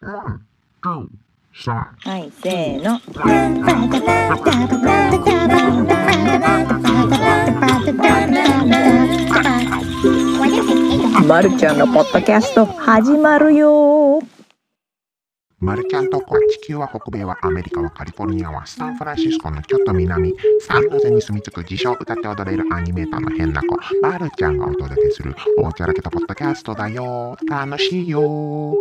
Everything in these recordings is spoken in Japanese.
はい、せーの。まるちゃんのポッドキャスト始まるよ。マルちゃんとこは地球は北米はアメリカはカリフォルニアはサンフランシスコのちょっと南サンノゼに住み着く自称歌って踊れるアニメーターの変な子。マルちゃんがお届けするおちゃらけたポッドキャストだよ。楽しいよ。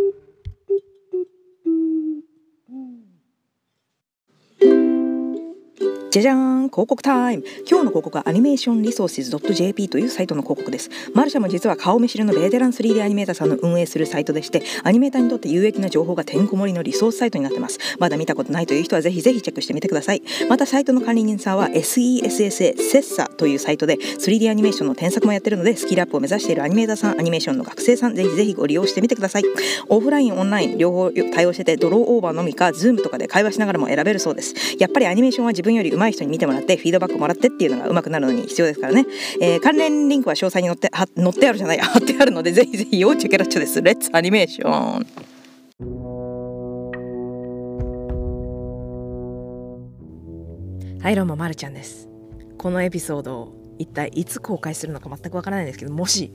じゃじゃーん広告タイム。今日の広告はアニメーションリソーシズ .jp というサイトの広告です。マルシャも実は顔見知りのベテラン 3D アニメーターさんの運営するサイトでしてアニメーターにとって有益な情報がてんこ盛りのリソースサイトになってます。まだ見たことないという人はぜひぜひチェックしてみてください。またサイトの管理人さんは SESSA セッサというサイトで 3D アニメーションの添削もやってるのでスキルアップを目指しているアニメーターさんアニメーションの学生さんぜひぜひご利用してみてください。オフラインオンライン両方対応しててドローオーバーのみか Zoom とかで会話しながらも選べるそうです。やっぱりアニメーションは自分より上手い人に見てもらってフィードバックもらってっていうのが上手くなるのに必要ですからね、えー、関連リンクは詳細に載っては載ってあるじゃない貼ってあるのでぜひぜひ要チェケラッチョです。レッツアニメーションはいどうもまるちゃんです。このエピソードを一体いつ公開するのか全くわからないんですけどもし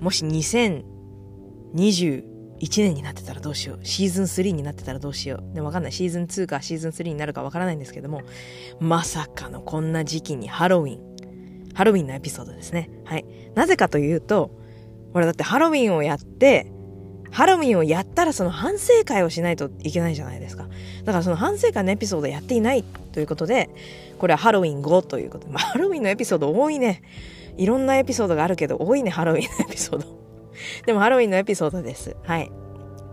もし2020 1年になってたらどうしよう。シーズン3になってたらどうしよう。でもわかんない。シーズン2かシーズン3になるかわからないんですけども、まさかのこんな時期にハロウィン。ハロウィンのエピソードですね。はい。なぜかというと、ほらだってハロウィンをやって、ハロウィンをやったらその反省会をしないといけないじゃないですか。だからその反省会のエピソードやっていないということで、これはハロウィン後ということで、まあ、ハロウィンのエピソード多いね。いろんなエピソードがあるけど多いね、ハロウィンのエピソード。でもハロウィンのエピソードです。はい。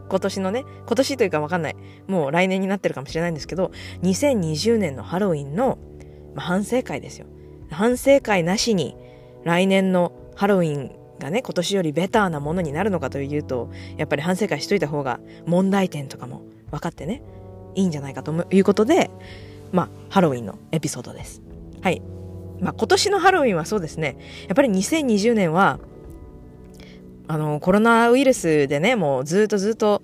今年のね、今年というかわかんない。もう来年になってるかもしれないんですけど、2020年のハロウィンの、まあ、反省会ですよ。反省会なしに来年のハロウィンがね、今年よりベターなものになるのかというと、やっぱり反省会しといた方が問題点とかも分かってね、いいんじゃないかということで、まあ、ハロウィンのエピソードです。はい。まあ、今年のハロウィンはそうですね。やっぱり2020年は、あの、コロナウイルスでね、もうずっとずっと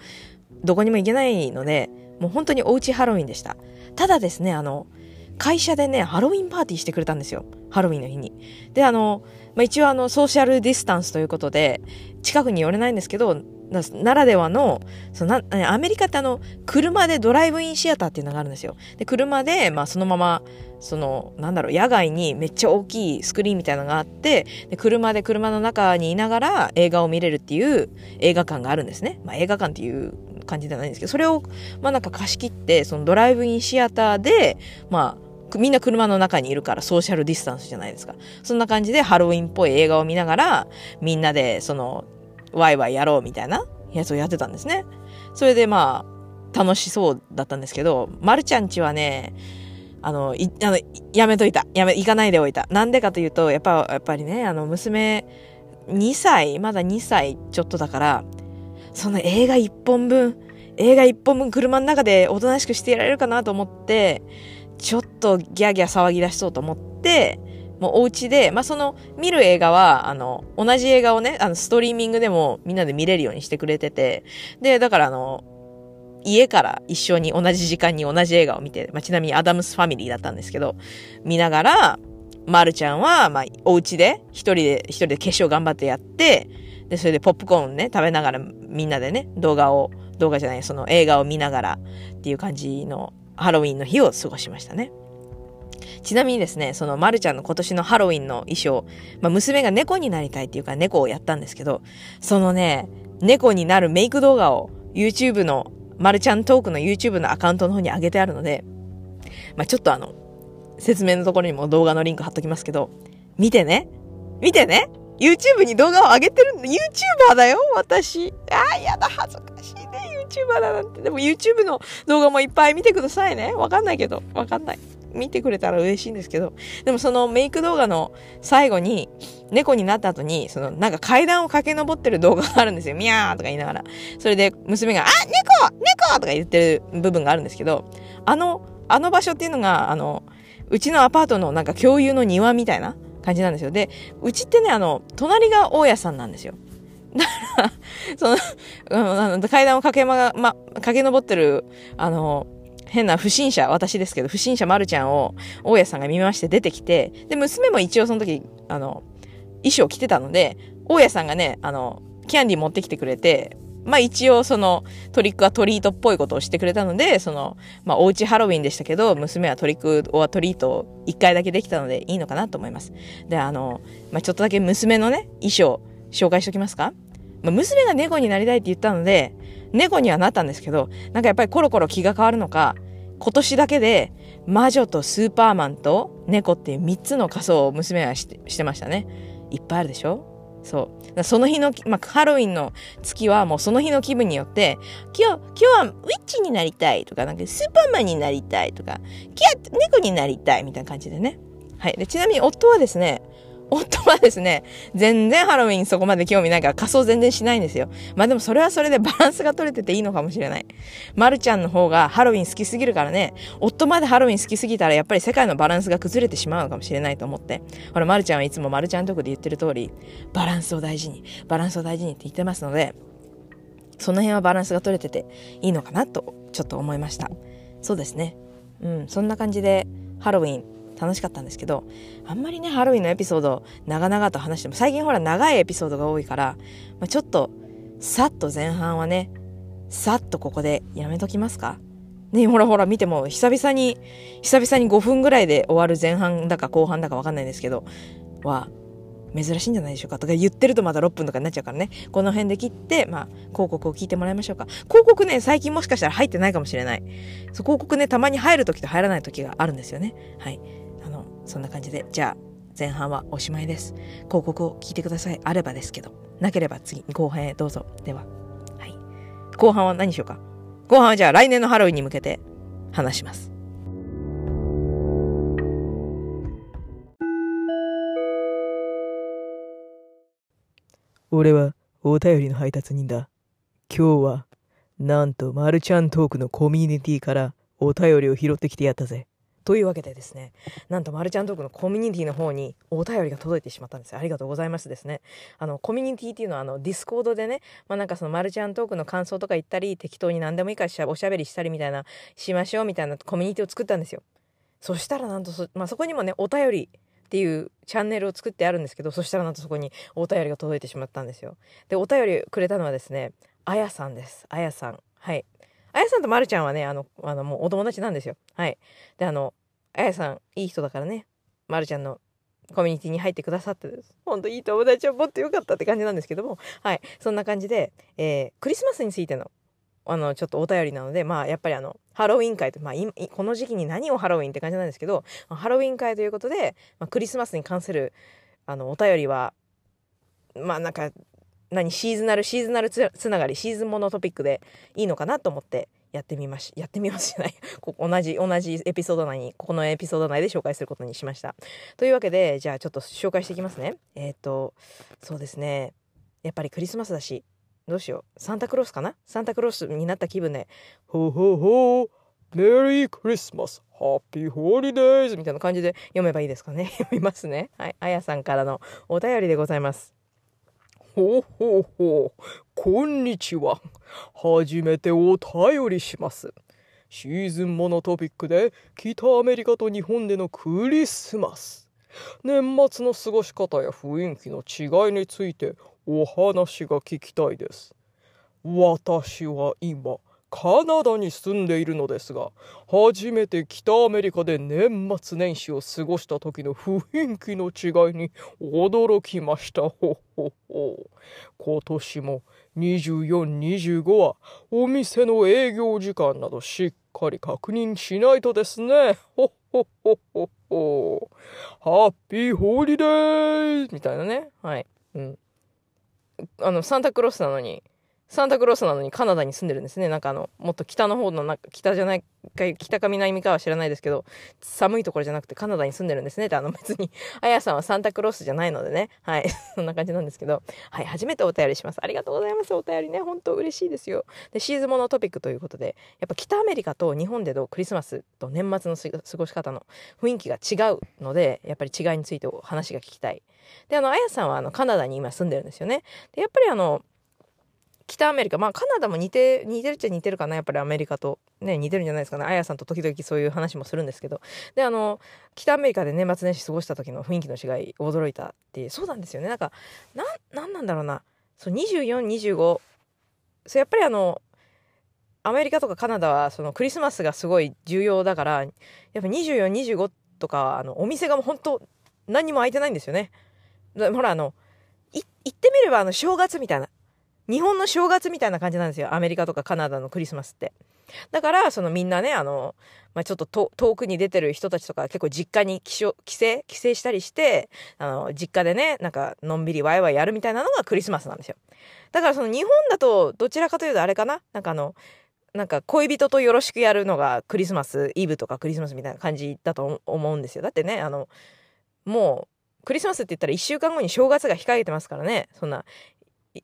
どこにも行けないので、もう本当におうちハロウィンでした。ただですね、あの、会社でね、ハロウィンパーティーしてくれたんですよ。ハロウィンの日に。で、あの、まあ、一応あの、ソーシャルディスタンスということで、近くに寄れないんですけど、ならではの、そのな、アメリカってあの、車でドライブインシアターっていうのがあるんですよ。で、車で、まあそのまま、その、なんだろう、野外にめっちゃ大きいスクリーンみたいなのがあって、で、車で車の中にいながら映画を見れるっていう映画館があるんですね。まあ映画館っていう感じではないんですけど、それを、まあなんか貸し切って、そのドライブインシアターで、まあ、みんな車の中にいるからソーシャルディスタンスじゃないですか。そんな感じでハロウィンっぽい映画を見ながら、みんなでそのワイワイやろうみたいなやつをやってたんですね。それでまあ、楽しそうだったんですけど、まるちゃんちはね、あの、い、あの、やめといた。やめ、行かないでおいた。なんでかというと、やっぱ、やっぱりね、あの、娘、2歳、まだ2歳ちょっとだから、その映画1本分、映画1本分車の中でおとなしくしていられるかなと思って、ちょっとギャーギャー騒ぎ出しそうと思って、もうお家で、まあ、その見る映画は、あの、同じ映画をね、あの、ストリーミングでもみんなで見れるようにしてくれてて、で、だからあの、家から一緒に同じ時間に同じ映画を見て、まあ、ちなみにアダムスファミリーだったんですけど、見ながら、まるちゃんは、まあ、お家で、一人で、一人で化粧頑張ってやって、で、それでポップコーンね、食べながらみんなでね、動画を、動画じゃない、その映画を見ながらっていう感じのハロウィンの日を過ごしましたね。ちなみにですね、そのまるちゃんの今年のハロウィンの衣装、まあ、娘が猫になりたいっていうか猫をやったんですけど、そのね、猫になるメイク動画を YouTube の、まるちゃんトークの YouTube のアカウントの方に上げてあるので、まあ、ちょっとあの、説明のところにも動画のリンク貼っときますけど、見てね。見てね。YouTube に動画を上げてるんだ。YouTuber だよ、私。ああ、やだ、恥ずかしいね、YouTuber だなんて。でも YouTube の動画もいっぱい見てくださいね。わかんないけど、わかんない。見てくれたら嬉しいんですけど、でもそのメイク動画の最後に、猫になった後に、そのなんか階段を駆け上ってる動画があるんですよ。ミャーとか言いながら。それで娘が、あ猫猫とか言ってる部分があるんですけど、あの、あの場所っていうのが、あの、うちのアパートのなんか共有の庭みたいな感じなんですよ。で、うちってね、あの、隣が大家さんなんですよ。だからその、あの階段を駆けま、ま、駆け上ってる、あの、変な不審者、私ですけど、不審者まるちゃんを、大家さんが見まして出てきて、で、娘も一応その時、あの、衣装着てたので、大家さんがね、あの、キャンディー持ってきてくれて、まあ一応そのトリックはトリートっぽいことをしてくれたので、その、まあおうちハロウィンでしたけど、娘はトリックはトリートを一回だけできたのでいいのかなと思います。で、あの、まあちょっとだけ娘のね、衣装紹介しておきますか？まあ、娘が猫になりたいって言ったので、猫にはなったんですけど、なんかやっぱりコロコロ気が変わるのか、今年だけで魔女とスーパーマンと猫っていう3つの仮装を娘はしてしてましたね。いっぱいあるでしょ？そう。その日の、まあ、ハロウィンの月はもうその日の気分によって、今日、今日はウィッチになりたいとか、なんかスーパーマンになりたいとか、キャッ、猫になりたいみたいな感じでね。はい。で、ちなみに夫はですね、夫はですね、全然ハロウィンそこまで興味ないから仮装全然しないんですよ。まあでもそれはそれでバランスが取れてていいのかもしれない。まるちゃんの方がハロウィン好きすぎるからね、夫までハロウィン好きすぎたらやっぱり世界のバランスが崩れてしまうのかもしれないと思って。ほら、まるちゃんはいつもまるちゃんとこで言ってる通り、バランスを大事に、バランスを大事にって言ってますので、その辺はバランスが取れてていいのかなとちょっと思いました。そうですね。うん、そんな感じでハロウィン楽しかったんですけど、あんまりね、ハロウィンのエピソード長々と話しても、最近ほら長いエピソードが多いから、まあ、ちょっと、さっと前半はね、さっとここでやめときますか？ねほらほら見ても、久々に、久々に5分ぐらいで終わる前半だか後半だかわかんないんですけど、は、珍しいんじゃないでしょうか？とか言ってるとまだ6分とかになっちゃうからね。この辺で切って、まあ、広告を聞いてもらいましょうか。広告ね、最近もしかしたら入ってないかもしれない。そう広告ね、たまに入る時と入らない時があるんですよね。はい。そんな感じで、じゃあ前半はおしまいです。広告を聞いてください。あればですけど。なければ次、後半へどうぞ。では。はい。後半は何しようか。後半はじゃあ来年のハロウィンに向けて話します。俺はお便りの配達人だ。今日は、なんとマルちゃんトークのコミュニティからお便りを拾ってきてやったぜ。というわけでですね、なんとマルちゃんトークのコミュニティの方にお便りが届いてしまったんですありがとうございますですね。あの、コミュニティっていうのは、あの、ディスコードでね、まあなんかそのマルちゃんトークの感想とか言ったり、適当に何でもいいからおしゃべりしたりみたいな、しましょうみたいなコミュニティを作ったんですよ。そしたらなんとそ、まあそこにもね、お便りっていうチャンネルを作ってあるんですけど、そしたらなんとそこにお便りが届いてしまったんですよ。で、お便りくれたのはですね、あやさんです。あやさん。はい。あやさんとまるちゃんはね、あの、あの、もうお友達なんですよ。はい。で、あの、あやさん、いい人だからね、まるちゃんのコミュニティに入ってくださってほんといい友達を持ってよかったって感じなんですけども、はい。そんな感じで、えー、クリスマスについての、あの、ちょっとお便りなので、まあ、やっぱりあの、ハロウィン会と、まあ、この時期に何をハロウィンって感じなんですけど、ハロウィン会ということで、まあ、クリスマスに関する、あの、お便りは、まあ、なんか、何、シーズナル、シーズナルつながり、シーズンものトピックでいいのかなと思って、やってみまし、やってみますじゃない。こ同じ、同じエピソード内に、ここのエピソード内で紹介することにしました。というわけで、じゃあちょっと紹介していきますね。えっ、ー、と、そうですね。やっぱりクリスマスだし、どうしよう。サンタクロースかな？サンタクロースになった気分で、ほほほメリークリスマスハッピーホリデーズみたいな感じで読めばいいですかね。読みますね。はい。あやさんからのお便りでございます。ほうほうほう。こんにちは。初めてお便りします。シーズンものトピックで北アメリカと日本でのクリスマス。年末の過ごし方や雰囲気の違いについてお話が聞きたいです。私は今、カナダに住んでいるのですが、初めて北アメリカで年末年始を過ごした時の雰囲気の違いに驚きました。ほほほ。今年も24、25はお店の営業時間などしっかり確認しないとですね。ほほほほほ。ハッピーホリデーみたいなね。はい。うん。あの、サンタクロースなのに、サンタクロースなのにカナダに住んでるんですね。なんかあの、もっと北の方の、なんか北じゃないか、北か南かは知らないですけど、寒いところじゃなくてカナダに住んでるんですねって、あの別に、あやさんはサンタクロースじゃないのでね。はい。そんな感じなんですけど、はい。初めてお便りします。ありがとうございます。お便りね。本当嬉しいですよ。で、シーズンものトピックということで、やっぱ北アメリカと日本でのクリスマスと年末の過ごし方の雰囲気が違うので、やっぱり違いについてお話が聞きたい。で、あの、あやさんはあの、カナダに今住んでるんですよね。で、やっぱりあの、北アメリカ。まあカナダも似て似てるっちゃ似てるかな。やっぱりアメリカと。ね似てるんじゃないですかね。あやさんと時々そういう話もするんですけど。であの北アメリカで年末年始過ごした時の雰囲気の違い驚いたってそうなんですよね。なんかなんなんだろうな。2425やっぱりあのアメリカとかカナダはそのクリスマスがすごい重要だからやっぱ2425とかあのお店がもう本当何にも開いてないんですよね。ほらあの行ってみればあの正月みたいな。日本の正月みたいな感じなんですよ。アメリカとかカナダのクリスマスって。だから、そのみんなね、あの、まあ、ちょっと遠くに出てる人たちとか結構実家に帰省、帰省、帰省したりして、あの、実家でね、なんかのんびりワイワイやるみたいなのがクリスマスなんですよ。だからその日本だとどちらかというとあれかな？なんかあの、なんか恋人とよろしくやるのがクリスマスイブとかクリスマスみたいな感じだと思うんですよ。だってね、あの、もう、クリスマスって言ったら1週間後に正月が控えてますからね。そんな、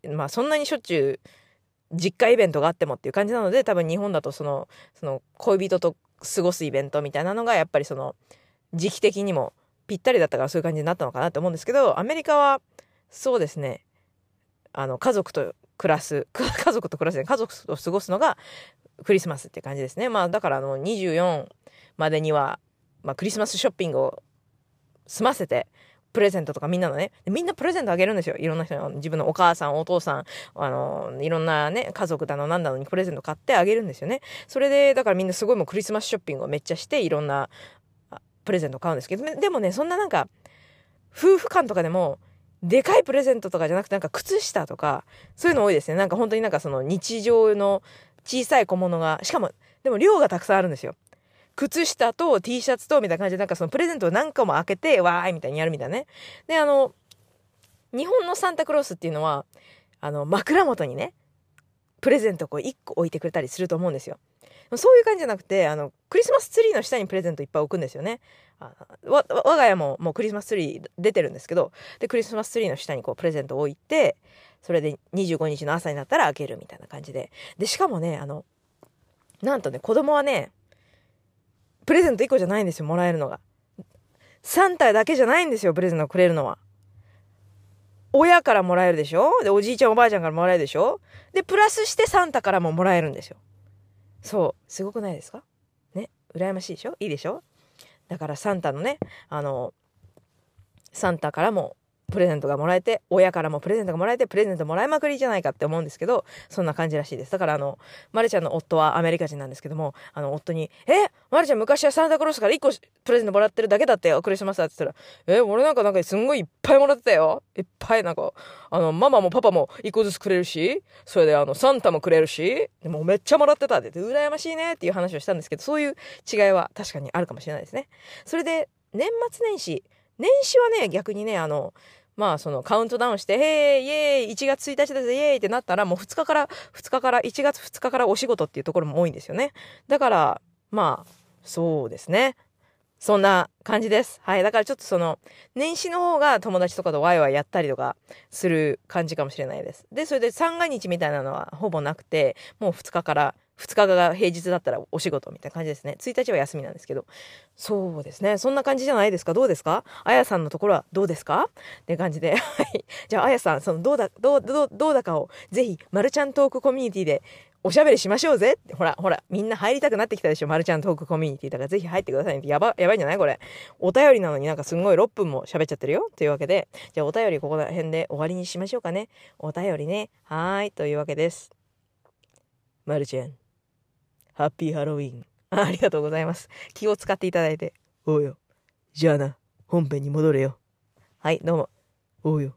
まあそんなにしょっちゅう実家イベントがあってもっていう感じなので多分日本だとそのその恋人と過ごすイベントみたいなのがやっぱりその時期的にもぴったりだったからそういう感じになったのかなと思うんですけどアメリカはそうですね。あの家族と暮らす 家族と暮らす家族と過ごすのがクリスマスって感じですね。まあだからあの24までには、まあ、クリスマスショッピングを済ませてプレゼントとかみんなのね、みんなプレゼントあげるんですよ。いろんな人に、自分のお母さん、お父さん、あの、いろんなね、家族だの、なんだのにプレゼント買ってあげるんですよね。それで、だからみんなすごいもうクリスマスショッピングをめっちゃして、いろんなプレゼント買うんですけど、でもね、そんななんか、夫婦間とかでも、でかいプレゼントとかじゃなくて、なんか靴下とか、そういうの多いですね。なんか本当になんかその日常の小さい小物が、しかも、でも量がたくさんあるんですよ。靴下と T シャツとみたいな感じでなんかそのプレゼントを何個も開けてわーいみたいにやるみたいなね。で、あの、日本のサンタクロースっていうのは、あの、枕元にね、プレゼントをこう1個置いてくれたりすると思うんですよ。そういう感じじゃなくて、あの、クリスマスツリーの下にプレゼントいっぱい置くんですよね。あわ我が家ももうクリスマスツリー出てるんですけど、で、クリスマスツリーの下にこうプレゼントを置いて、それで25日の朝になったら開けるみたいな感じで。で、しかもね、あの、なんとね、子供はね、プレゼント1個じゃないんですよ、もらえるのが。3体だけじゃないんですよ、プレゼントくれるのは。親からもらえるでしょ？で、おじいちゃんおばあちゃんからもらえるでしょ？で、プラスしてサンタからももらえるんですよ。そう。すごくないですか？ね？羨ましいでしょ？いいでしょ？だからサンタのね、あの、サンタからもプレゼントがもらえて、親からもプレゼントがもらえて、プレゼントもらいまくりじゃないかって思うんですけど、そんな感じらしいです。だからあの、まるちゃんの夫はアメリカ人なんですけども、あの、夫に、え？まるちゃん昔はサンタクロースから1個プレゼントもらってるだけだってよ、クリスマスだって言ったら、え？俺なんかなんかすんごいいっぱいもらってたよ。いっぱいなんか、あの、ママもパパも1個ずつくれるし、それであの、サンタもくれるし、でもめっちゃもらってたって言って、羨ましいねっていう話をしたんですけど、そういう違いは確かにあるかもしれないですね。それで、年末年始、年始はね、逆にね、あの、まあそのカウントダウンして、へーイエーイ !1 月1日だぜイエーイってなったらもう2日から、2日から、1月2日からお仕事っていうところも多いんですよね。だから、まあ、そうですね。そんな感じです。はい。だからちょっとその、年始の方が友達とかとワイワイやったりとかする感じかもしれないです。で、それで三が日みたいなのはほぼなくて、もう2日から2日が平日だったらお仕事みたいな感じですね。1日は休みなんですけど。そうですね。そんな感じじゃないですかどうですか？あやさんのところはどうですか？って感じで。はい。じゃあ、あやさん、その、どうだ、どう、どう、どうだかを、ぜひ、マルちゃんトークコミュニティでおしゃべりしましょうぜって。ほら、ほら、みんな入りたくなってきたでしょ。マルちゃんトークコミュニティだからぜひ入ってください。やば、やばいんじゃないこれ。お便りなのになんかすんごい6分も喋っちゃってるよ。というわけで、じゃあお便りここら辺で終わりにしましょうかね。お便りね。はーい。というわけです。マルちゃん。ハッピーハロウィン。ありがとうございます。気を使っていただいて。おうよ。じゃあな、本編に戻れよ。はい、どうも。おうよ。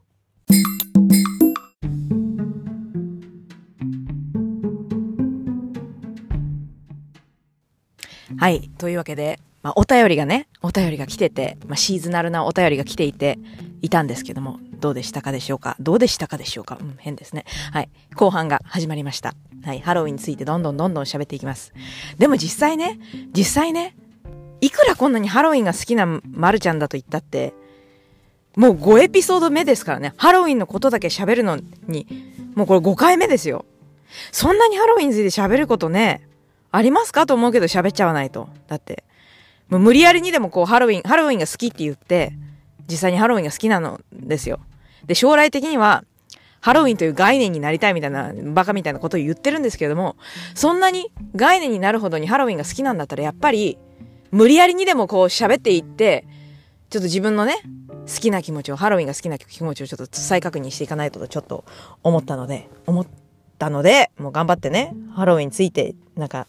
はい。というわけで、まあ、お便りがね、お便りが来てて、まあ、シーズナルなお便りが来ていて、いたんですけども、どうでしたかでしょうか？どうでしたかでしょうか？うん、変ですね。はい。後半が始まりました。はい。ハロウィンについてどんどんどんどん喋っていきます。でも実際ね、実際ね、いくらこんなにハロウィンが好きなまるちゃんだと言ったって、もう5エピソード目ですからね。ハロウィンのことだけ喋るのに、もうこれ5回目ですよ。そんなにハロウィンについて喋ることね、ありますかと思うけど喋っちゃわないと。だって、もう無理やりにでもこうハロウィン、ハロウィンが好きって言って、実際にハロウィンが好きなのですよ。で、将来的には、ハロウィンという概念になりたいみたいな、バカみたいなことを言ってるんですけれども、そんなに概念になるほどにハロウィンが好きなんだったら、やっぱり、無理やりにでもこう喋っていって、ちょっと自分のね、好きな気持ちを、ハロウィンが好きな気持ちをちょっと再確認していかないととちょっと思ったので、思ったので、もう頑張ってね、ハロウィンについて、なんか、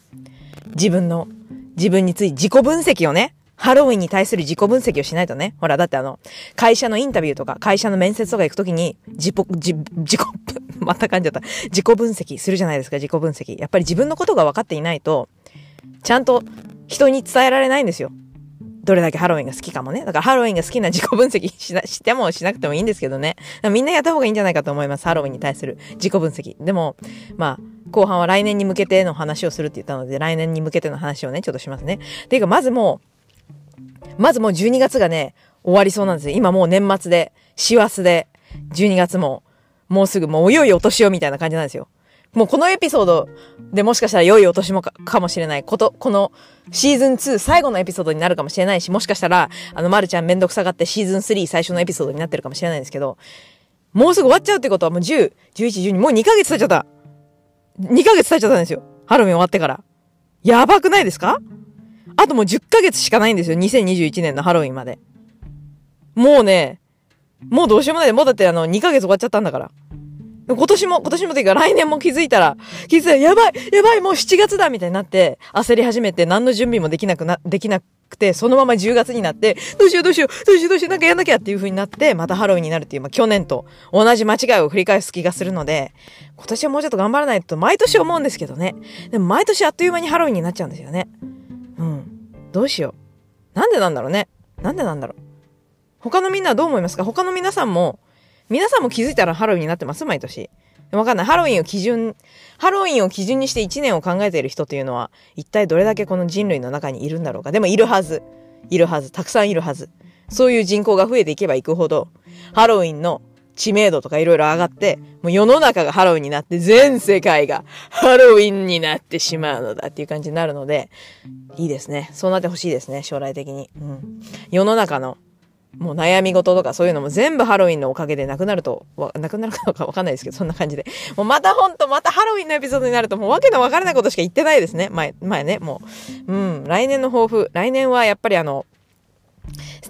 自分の、自分について自己分析をね、ハロウィンに対する自己分析をしないとね。ほら、だってあの、会社のインタビューとか、会社の面接とか行くときに、自己、自、自己、また噛んじゃった。自己分析するじゃないですか、自己分析。やっぱり自分のことが分かっていないと、ちゃんと人に伝えられないんですよ。どれだけハロウィンが好きかもね。だからハロウィンが好きな自己分析しな、してもしなくてもいいんですけどね。みんなやった方がいいんじゃないかと思います。ハロウィンに対する自己分析。でも、まあ、後半は来年に向けての話をするって言ったので、来年に向けての話をね、ちょっとしますね。ていうか、まずもう、まずもう12月がね、終わりそうなんですよ。今もう年末で、師走で、12月も、もうすぐもういよいよお年をみたいな感じなんですよ。もうこのエピソードでもしかしたら良いお年もかかもしれないこと、このシーズン2最後のエピソードになるかもしれないし、もしかしたら、あの、まるちゃんめんどくさがってシーズン3最初のエピソードになってるかもしれないんですけど、もうすぐ終わっちゃうってことはもう10、11、12、もう2ヶ月経っちゃった。2ヶ月経っちゃったんですよ。ハロウィン終わってから。やばくないですか？あともう10ヶ月しかないんですよ。2021年のハロウィンまで。もうね、もうどうしようもない。もうだってあの、2ヶ月終わっちゃったんだから。今年も、今年もというか来年も気づいたら、気づいたらやばいやばいもう7月だみたいになって、焦り始めて何の準備もできなくな、できなくて、そのまま10月になって、どうしようどうしよう、どうしようどうしよう、なんかやんなきゃっていう風になって、またハロウィンになるっていう、まあ去年と同じ間違いを繰り返す気がするので、今年はもうちょっと頑張らないと毎年思うんですけどね。でも毎年あっという間にハロウィンになっちゃうんですよね。うん。どうしよう。なんでなんだろうね。なんでなんだろう。他のみんなはどう思いますか？他の皆さんも、皆さんも気づいたらハロウィンになってます？毎年。わかんない。ハロウィンを基準、ハロウィンを基準にして1年を考えている人というのは、一体どれだけこの人類の中にいるんだろうか。でもいるはず。いるはず。たくさんいるはず。そういう人口が増えていけばいくほど、ハロウィンの知名度とかいろいろ上がって、もう世の中がハロウィンになって、全世界がハロウィンになってしまうのだっていう感じになるので、いいですね。そうなってほしいですね、将来的に。うん。世の中のもう悩み事とかそういうのも全部ハロウィンのおかげでなくなると、なくなるかどうかわかんないですけど、そんな感じで。もうまたほんと、またハロウィンのエピソードになるともうわけのわからないことしか言ってないですね。前、前ね、もう。うん、来年の抱負。来年はやっぱりあの、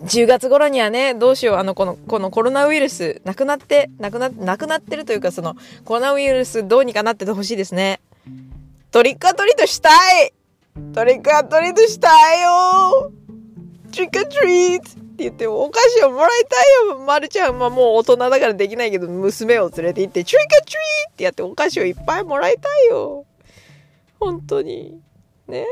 10月頃にはね、どうしよう、あの、この、このコロナウイルス、なくなって、なくな、なくなってるというか、その、コロナウイルスどうにかなっててほしいですね。トリックアトリートしたいトリックアトリートしたいよトリックアトリートって言って、お菓子をもらいたいよ。まるちゃんはもう大人だからできないけど、娘を連れて行って、チュイカチュイってやってお菓子をいっぱいもらいたいよ。本当に。ね。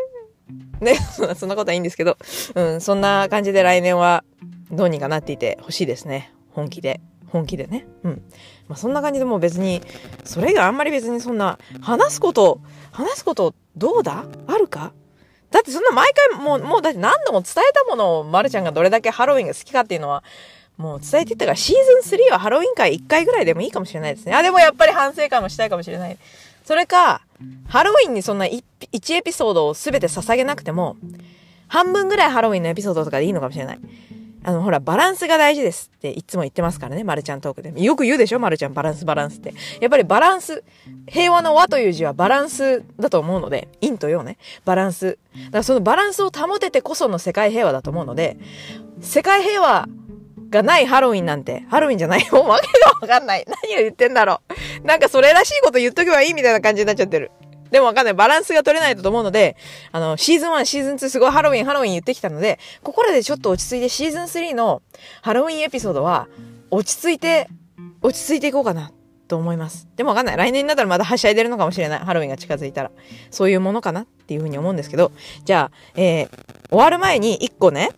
ね、そんなことはいいんですけど、うん、そんな感じで来年はどうにかなっていてほしいですね。本気で。本気でね。うん。まあ、そんな感じでもう別に、それがあんまり別にそんな、話すこと、話すことどうだ？あるか？だってそんな毎回もう、もうだって何度も伝えたものを、まるちゃんがどれだけハロウィンが好きかっていうのは、もう伝えていったから、シーズン3はハロウィン会1回ぐらいでもいいかもしれないですね。あ、でもやっぱり反省会もしたいかもしれない。それか、ハロウィンにそんな 1, 1エピソードを全て捧げなくても、半分ぐらいハロウィンのエピソードとかでいいのかもしれない。あの、ほら、バランスが大事ですっていつも言ってますからね、まるちゃんトークで。よく言うでしょ、まるちゃん、バランス、バランスって。やっぱりバランス、平和の和という字はバランスだと思うので、陰と陽ね、バランス。だからそのバランスを保ててこその世界平和だと思うので、世界平和がないハロウィンなんて、ハロウィンじゃないよ。わけがわかんない。何を言ってんだろう。なんかそれらしいこと言っとけばいいみたいな感じになっちゃってる。でもわかんない。バランスが取れないと思うので、あの、シーズン1、シーズン2すごいハロウィン、ハロウィン言ってきたので、ここらでちょっと落ち着いてシーズン3のハロウィンエピソードは、落ち着いて、落ち着いていこうかな。と思います。でもわかんない。来年になったらまたはしゃいでるのかもしれない。ハロウィンが近づいたら。そういうものかなっていうふうに思うんですけど。じゃあ、えー、終わる前に一個ね、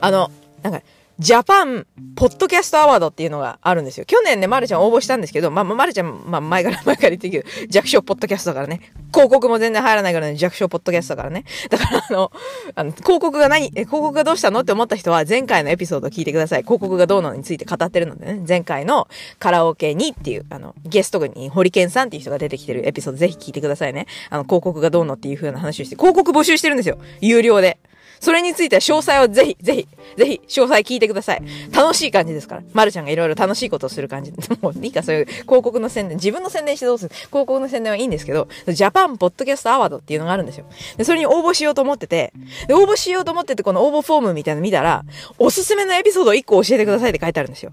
あの、なんか、ジャパンポッドキャストアワードっていうのがあるんですよ。去年ね、まるちゃん応募したんですけど、まあ、まるちゃん、まあ、前から前から言ってるけど、弱小ポッドキャストだからね。広告も全然入らないからね、弱小ポッドキャストだからね。だからあの、あの、広告が何、え、広告がどうしたのって思った人は前回のエピソードを聞いてください。広告がどうなのについて語ってるのでね、前回のカラオケにっていう、あの、ゲストにホリケンさんっていう人が出てきてるエピソードぜひ聞いてくださいね。あの、広告がどうのっていう風な話をして、広告募集してるんですよ。有料で。それについては詳細をぜひ、ぜひ、ぜひ、詳細聞いてください。楽しい感じですから。まるちゃんがいろいろ楽しいことをする感じ。もういいか、そういう広告の宣伝、自分の宣伝してどうする？広告の宣伝はいいんですけど、ジャパンポッドキャストアワードっていうのがあるんですよ。で、それに応募しようと思ってて、で、応募しようと思ってて、この応募フォームみたいなの見たら、おすすめのエピソード1個教えてくださいって書いてあるんですよ。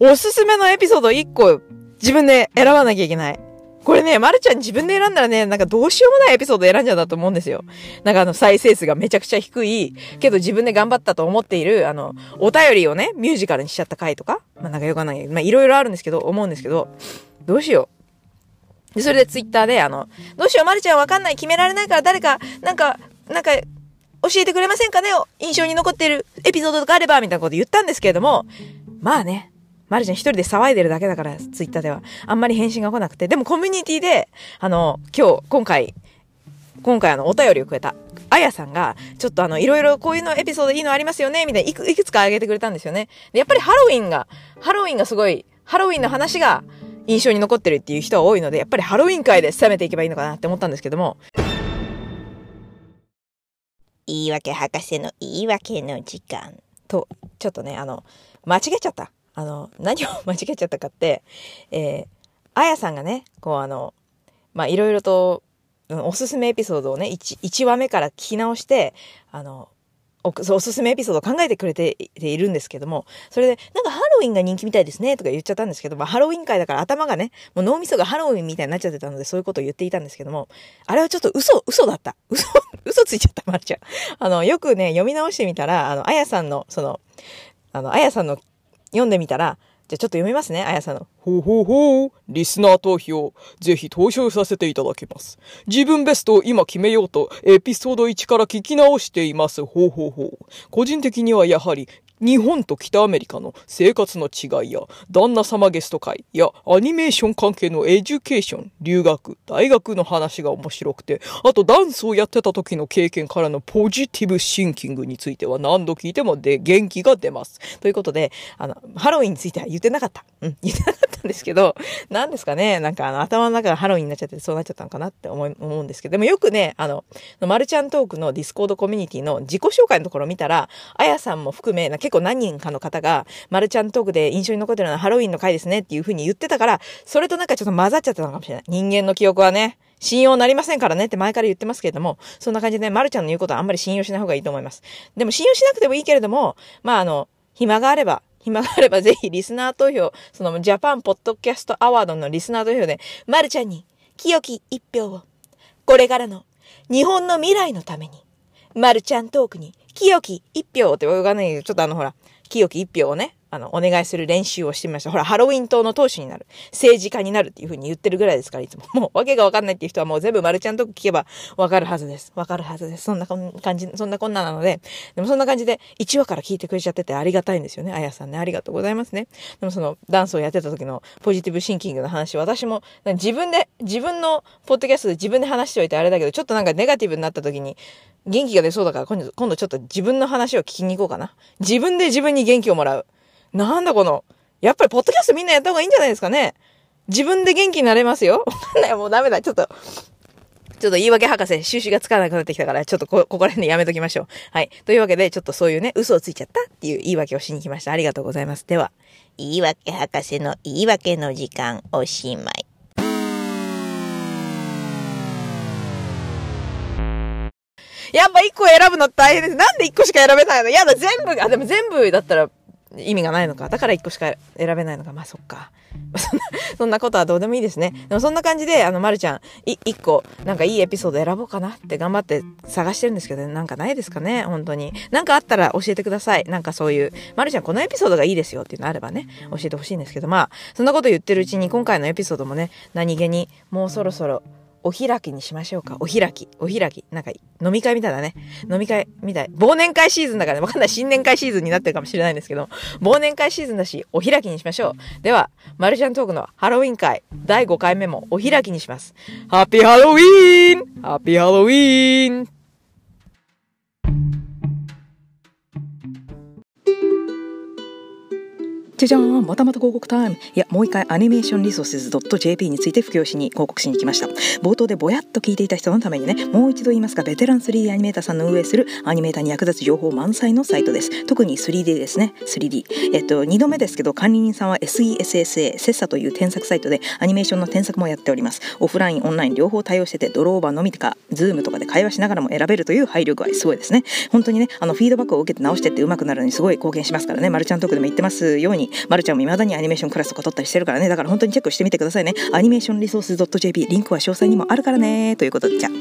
おすすめのエピソード1個、自分で選ばなきゃいけない。これね、まるちゃん自分で選んだらね、なんかどうしようもないエピソード選んじゃうんだと思うんですよ。なんかあの再生数がめちゃくちゃ低い、けど自分で頑張ったと思っている、あの、お便りをね、ミュージカルにしちゃった回とか、まあなんかよくわかない。まあいろいろあるんですけど、思うんですけど、どうしよう。で、それでツイッターで、あの、どうしよう、まるちゃんわかんない、決められないから誰か、なんか、なんか、教えてくれませんかね印象に残っているエピソードとかあれば、みたいなこと言ったんですけれども、まあね、まるちゃん一人で騒いでるだけだから、ツイッターでは。あんまり返信が来なくて。でもコミュニティで、あの、今日、今回、今回あの、お便りをくれた、あやさんが、ちょっとあの、いろいろこういうのエピソードいいのありますよねみたいな、いく、いくつかあげてくれたんですよね。で、やっぱりハロウィンが、ハロウィンがすごい、ハロウィンの話が印象に残ってるっていう人は多いので、やっぱりハロウィン界で攻めていけばいいのかなって思ったんですけども。言い訳博士の言い訳の時間。と、ちょっとね、あの、間違えちゃった。あの、何を間違えちゃったかって、えー、あやさんがね、こうあの、まあ、いろいろと、おすすめエピソードをね、1、1話目から聞き直して、あの、おおすすめエピソードを考えてくれているんですけども、それで、なんかハロウィンが人気みたいですね、とか言っちゃったんですけど、まあ、ハロウィン界だから頭がね、もう脳みそがハロウィンみたいになっちゃってたので、そういうことを言っていたんですけども、あれはちょっと嘘、嘘だった。嘘、嘘ついちゃった、まるちゃん。あの、よくね、読み直してみたら、あの、あやさんの、その、あの、あやさんの読んでみたら、じゃあちょっと読みますね、あやさんの。ほうほうほう。リスナー投票、ぜひ投票させていただきます。自分ベストを今決めようと、エピソード1から聞き直しています。ほうほうほう。個人的にはやはり、日本と北アメリカの生活の違いや、旦那様ゲスト会や、アニメーション関係のエデュケーション、留学、大学の話が面白くて、あとダンスをやってた時の経験からのポジティブシンキングについては何度聞いてもで元気が出ます。ということで、あの、ハロウィンについては言ってなかった。うん、言ってなかったんですけど、何ですかね、なんかあの、頭の中がハロウィンになっちゃってそうなっちゃったのかなって思い、思うんですけど、でもよくね、あの、マルちゃんトークのディスコードコミュニティの自己紹介のところを見たら、あやさんも含め、結構何人かの方が、マルちゃんトークで印象に残ってるのはハロウィンの回ですねっていう風に言ってたから、それとなんかちょっと混ざっちゃったのかもしれない。人間の記憶はね、信用なりませんからねって前から言ってますけれども、そんな感じで、ね、マルちゃんの言うことはあんまり信用しない方がいいと思います。でも信用しなくてもいいけれども、まああの、暇があれば、暇があればぜひリスナー投票、そのジャパンポッドキャストアワードのリスナー投票で、マルちゃんに清き一票を、これからの日本の未来のために、マルちゃんトークに清き一票ってわかんないけど、ちょっとあのほら、清き一票をね、あの、お願いする練習をしてみました。ほら、ハロウィン党の党首になる。政治家になるっていう風に言ってるぐらいですから、いつも。もう、わけがわかんないっていう人はもう全部マルちゃんと聞けばわかるはずです。わかるはずです。そんな感じ、そんなこんななので、でもそんな感じで1話から聞いてくれちゃっててありがたいんですよね。あやさんね、ありがとうございますね。でもその、ダンスをやってた時のポジティブシンキングの話、私も、自分で、自分のポッドキャストで自分で話しておいてあれだけど、ちょっとなんかネガティブになった時に、元気が出そうだから今度、今度ちょっと自分の話を聞きに行こうかな。自分で自分に元気をもらう。なんだこの、やっぱりポッドキャストみんなやった方がいいんじゃないですかね。自分で元気になれますよ。わかんない。もうダメだ。ちょっと、ちょっと言い訳博士、収集がつかなくなってきたから、ちょっとこ、ここら辺でやめときましょう。はい。というわけで、ちょっとそういうね、嘘をついちゃったっていう言い訳をしに来ました。ありがとうございます。では、言い訳博士の言い訳の時間、おしまい。やっぱ一個選ぶの大変です。なんで一個しか選べないの？やだ、全部が、でも全部だったら意味がないのか。だから1個しか選べないのか。まあそっか。そんな、そんなことはどうでもいいですね。でもそんな感じで、あの、まるちゃん、い、1個、なんかいいエピソード選ぼうかなって頑張って探してるんですけど、なんかないですかね？本当に。なんかあったら教えてください。なんかそういう、まるちゃんこのエピソードがいいですよっていうのあればね、教えてほしいんですけど、まあ、そんなこと言ってるうちに今回のエピソードもね、何気にもうそろそろお開きにしましょうか。お開き。お開き。なんか、飲み会みたいだね。飲み会みたい。忘年会シーズンだからね、わかんない。新年会シーズンになってるかもしれないんですけど、忘年会シーズンだし、お開きにしましょう。では、マルちゃんトークのハロウィン会、第5回目もお開きにします。ハッピーハロウィーンハッピーハロウィーンじゃじゃんまたまた広告タイム。いやもう一回アニメーションリソースズ .jp について布教しに広告しに来ました。冒頭でぼやっと聞いていた人のためにねもう一度言いますがベテラン 3D アニメーターさんの運営するアニメーターに役立つ情報満載のサイトです。特に 3D ですね。3D えっと2度目ですけど管理人さんは SESSA セッサという添削サイトでアニメーションの添削もやっております。オフラインオンライン両方対応しててドローオーバーのみとかズームとかで会話しながらも選べるという配慮具合すごいですね。本当にねあのフィードバックを受けて直してって上手くなるのにすごい貢献しますからね。マルちゃんトークでも言ってますようにマルちゃんも未だにアニメーションクラスとか取ったりしてるからね。だから本当にチェックしてみてくださいね。アニメーションリソース .jp リンクは詳細にもあるからね。ということでじゃ。あ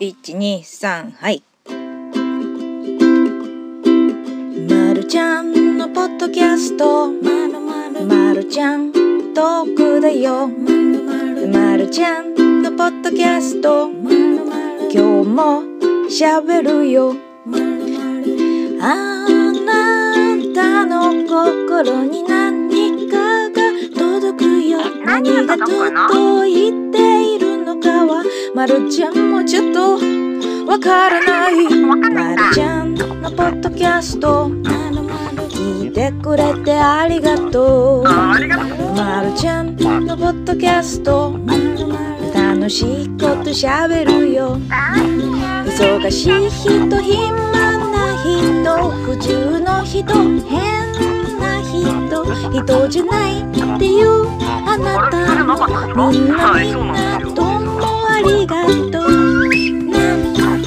123はい。まるちゃんのポッドキャスト。まるまるまるちゃんトークだよ。まるまるまるちゃんのポッドキャスト。まるまる。今日もしゃべるよ。まるまる。あなたの心に何かが届くよ何が届いているのかはまるちゃんもちょっとわからない。まるちゃんのポッドキャスト聞いてくれてありがとう。まるちゃんのポッドキャスト楽しいことしゃべるよ。忙しい人暇人普通の人変な人人じゃないっていうあなたもみんなみんなどうもありがとうなんなん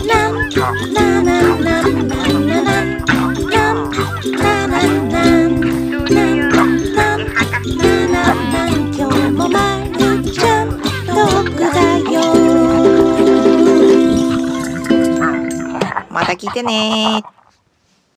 ななななななななんなななんなんなんなななん今日もまるちゃんトークだよまた聞いてね